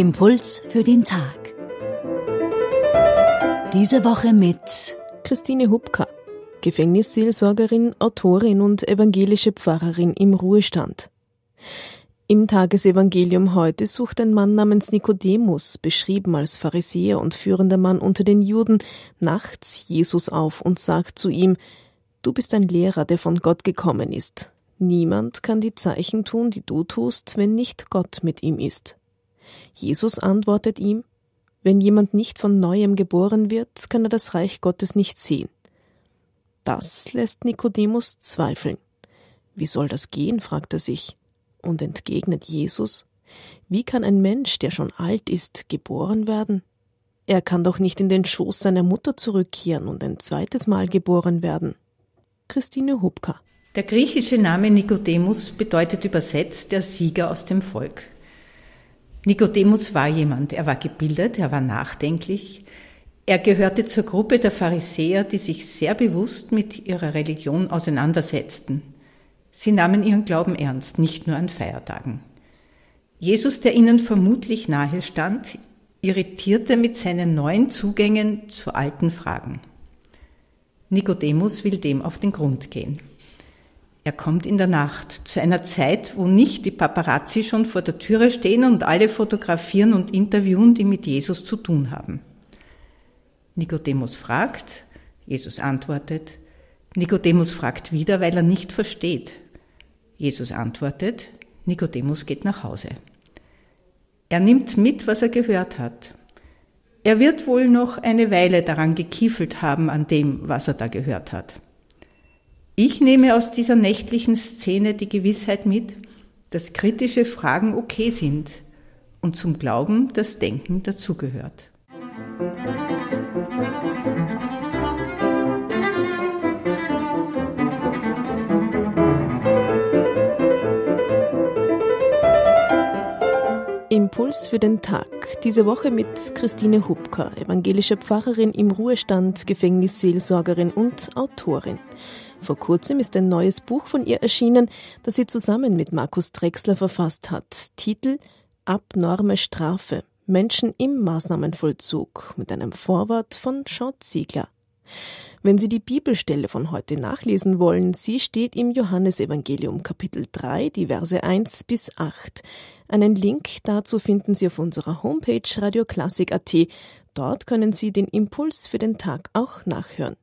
Impuls für den Tag. Diese Woche mit Christine Hubka, Gefängnisseelsorgerin, Autorin und evangelische Pfarrerin im Ruhestand. Im Tagesevangelium heute sucht ein Mann namens Nikodemus, beschrieben als Pharisäer und führender Mann unter den Juden, nachts Jesus auf und sagt zu ihm, Du bist ein Lehrer, der von Gott gekommen ist. Niemand kann die Zeichen tun, die du tust, wenn nicht Gott mit ihm ist. Jesus antwortet ihm, wenn jemand nicht von neuem geboren wird, kann er das Reich Gottes nicht sehen. Das lässt Nikodemus zweifeln. Wie soll das gehen? fragt er sich. Und entgegnet Jesus, wie kann ein Mensch, der schon alt ist, geboren werden? Er kann doch nicht in den Schoß seiner Mutter zurückkehren und ein zweites Mal geboren werden. Christine Hubka. Der griechische Name Nikodemus bedeutet übersetzt der Sieger aus dem Volk. Nikodemus war jemand, er war gebildet, er war nachdenklich, er gehörte zur Gruppe der Pharisäer, die sich sehr bewusst mit ihrer Religion auseinandersetzten. Sie nahmen ihren Glauben ernst, nicht nur an Feiertagen. Jesus, der ihnen vermutlich nahe stand, irritierte mit seinen neuen Zugängen zu alten Fragen. Nikodemus will dem auf den Grund gehen. Er kommt in der Nacht, zu einer Zeit, wo nicht die Paparazzi schon vor der Türe stehen und alle fotografieren und interviewen, die mit Jesus zu tun haben. Nikodemus fragt, Jesus antwortet, Nikodemus fragt wieder, weil er nicht versteht. Jesus antwortet, Nikodemus geht nach Hause. Er nimmt mit, was er gehört hat. Er wird wohl noch eine Weile daran gekiefelt haben, an dem, was er da gehört hat. Ich nehme aus dieser nächtlichen Szene die Gewissheit mit, dass kritische Fragen okay sind und zum Glauben das Denken dazugehört. Impuls für den Tag. Diese Woche mit Christine Hubka, evangelische Pfarrerin im Ruhestand, Gefängnisseelsorgerin und Autorin. Vor kurzem ist ein neues Buch von ihr erschienen, das sie zusammen mit Markus Drexler verfasst hat. Titel Abnorme Strafe. Menschen im Maßnahmenvollzug mit einem Vorwort von Sean Ziegler. Wenn Sie die Bibelstelle von heute nachlesen wollen, sie steht im Johannesevangelium Kapitel 3, die Verse 1 bis 8. Einen Link dazu finden Sie auf unserer Homepage radioklassik.at. Dort können Sie den Impuls für den Tag auch nachhören.